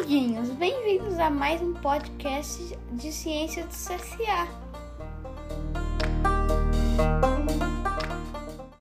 amiguinhos, bem-vindos a mais um podcast de ciência do CSA.